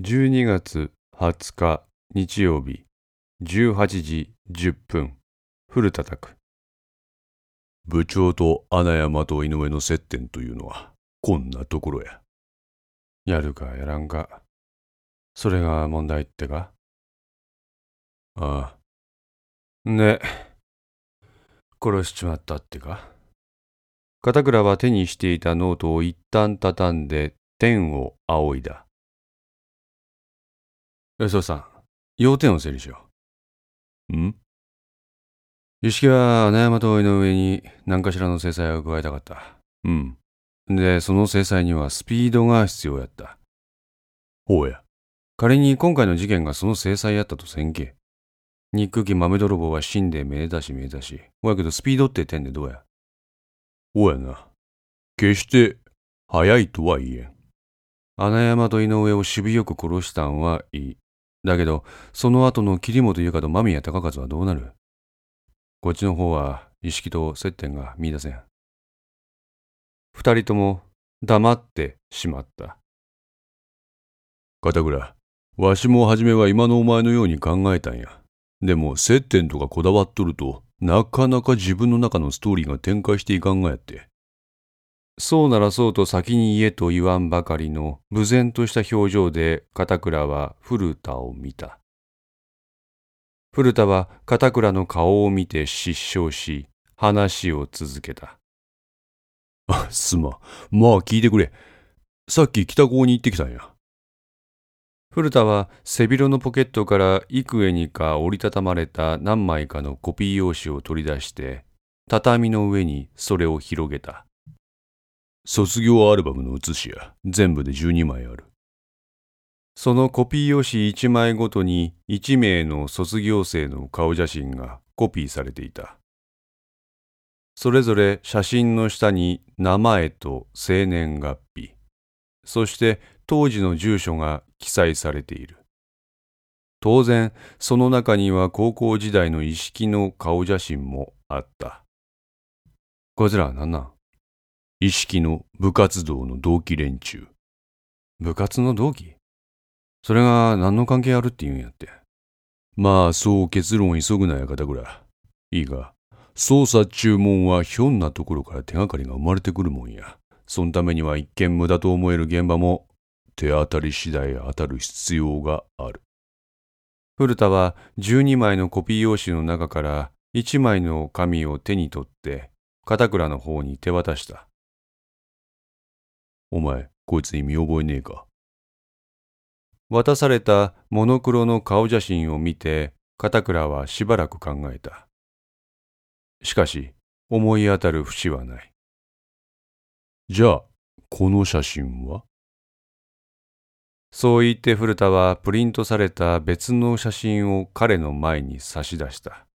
12月20日日曜日18時10分古田拓部長と穴山と井上の接点というのはこんなところや。やるかやらんか。それが問題ってか？ああ。ね。殺しちまったってか？片倉は手にしていたノートを一旦畳んで天を仰いだ吉田さん要点を整理しようん？う。吉木は穴山と井上に何かしらの制裁を加えたかった。うんで、その制裁にはスピードが必要やった。ほうや仮に今回の事件がその制裁やったとせんけ。憎き豆泥棒は死んでめでたしめでたし。ほやけどスピードって点でどうや？ほうやな決して早いとは言えん穴山と井上を首よく殺したんはいい。だけど、その後の桐本優香と間宮高勝はどうなる？こっちの方は意識と接点が見出せん。二人とも黙ってしまった。片倉わしも初めは今のお前のように考えたんやでも接点とかこだわっとるとなかなか自分の中のストーリーが展開していかんがやってそうならそうと先に言えと言わんばかりの無然とした表情で片倉は古田を見た。古田は片倉の顔を見て失笑し、話を続けた。あすまんまあ聞いてくれさっき北高に行ってきたんや古田は背広のポケットから幾重にか折りたたまれた何枚かのコピー用紙を取り出して、畳の上にそれを広げた。卒業アルバムの写しや全部で12枚あるそのコピー用紙1枚ごとに1名の卒業生の顔写真がコピーされていた。それぞれ写真の下に名前と生年月日、そして当時の住所が記載されている。当然、その中には高校時代の一式の顔写真もあった。こいつらは何なん？意識の部活動の同期連中。部活の同期？それが何の関係あるって言うんやって。まあそう結論急ぐなや片倉い。いが捜査注文はひょんなところから手がかりが生まれてくるもんや。そのためには一見無駄と思える現場も手当たり次第当たる必要がある。古田は12枚のコピー用紙の中から1枚の紙を手に取って片倉の方に手渡した。お前こいつに見覚えねえか？渡されたモノクロの顔写真を見て片倉はしばらく考えた。しかし思い当たる節はない。じゃあこの写真は？そう言って古田はプリントされた別の写真を彼の前に差し出した。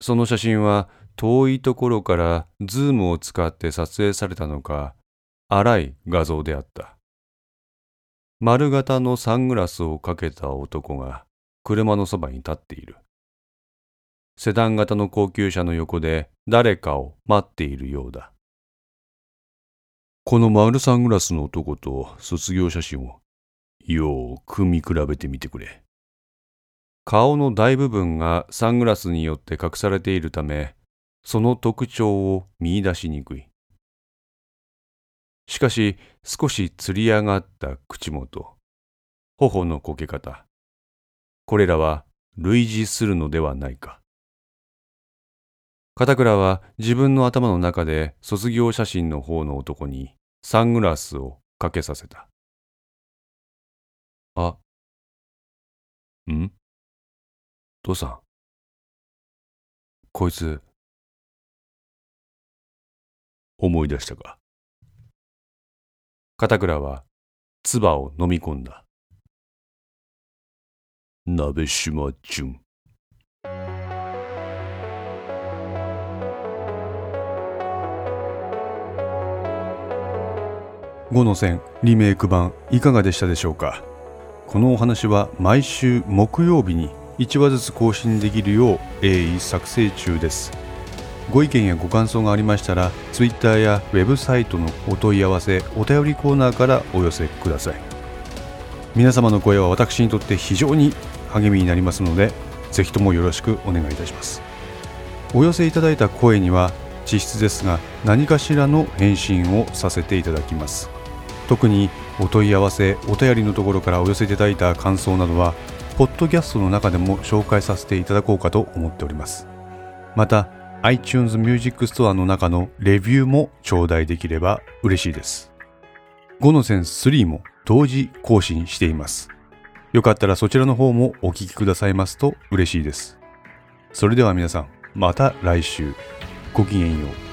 その写真は遠いところからズームを使って撮影されたのか、荒い画像であった。丸型のサングラスをかけた男が車のそばに立っている。セダン型の高級車の横で誰かを待っているようだ。この丸サングラスの男と卒業写真をよく見比べてみてくれ顔の大部分がサングラスによって隠されているため、その特徴を見出しにくい。しかし、少しつり上がった口元、頬のこけ方、これらは類似するのではないか。片倉は自分の頭の中で卒業写真の方の男にサングラスをかけさせた。あ、ん？父さん？こいつ、思い出したか？片倉は唾を飲み込んだ。鍋島淳5の線リメイク版いかがでしたでしょうか？このお話は毎週木曜日に1話ずつ更新できるよう鋭意作成中です。ご意見やご感想がありましたら Twitter やウェブサイトのお問い合わせお便りコーナーからお寄せください。皆様の声は私にとって非常に励みになりますのでぜひともよろしくお願いいたします。お寄せいただいた声には実質ですが何かしらの返信をさせていただきます。特にお問い合わせお便りのところからお寄せいただいた感想などはポッドキャストの中でも紹介させていただこうかと思っております。また iTunes Music Store の中のレビューも頂戴できれば嬉しいです。5のセンス3も同時更新しています。よかったらそちらの方もお聴きくださいますと嬉しいです。それでは皆さんまた来週。ごきげんよう。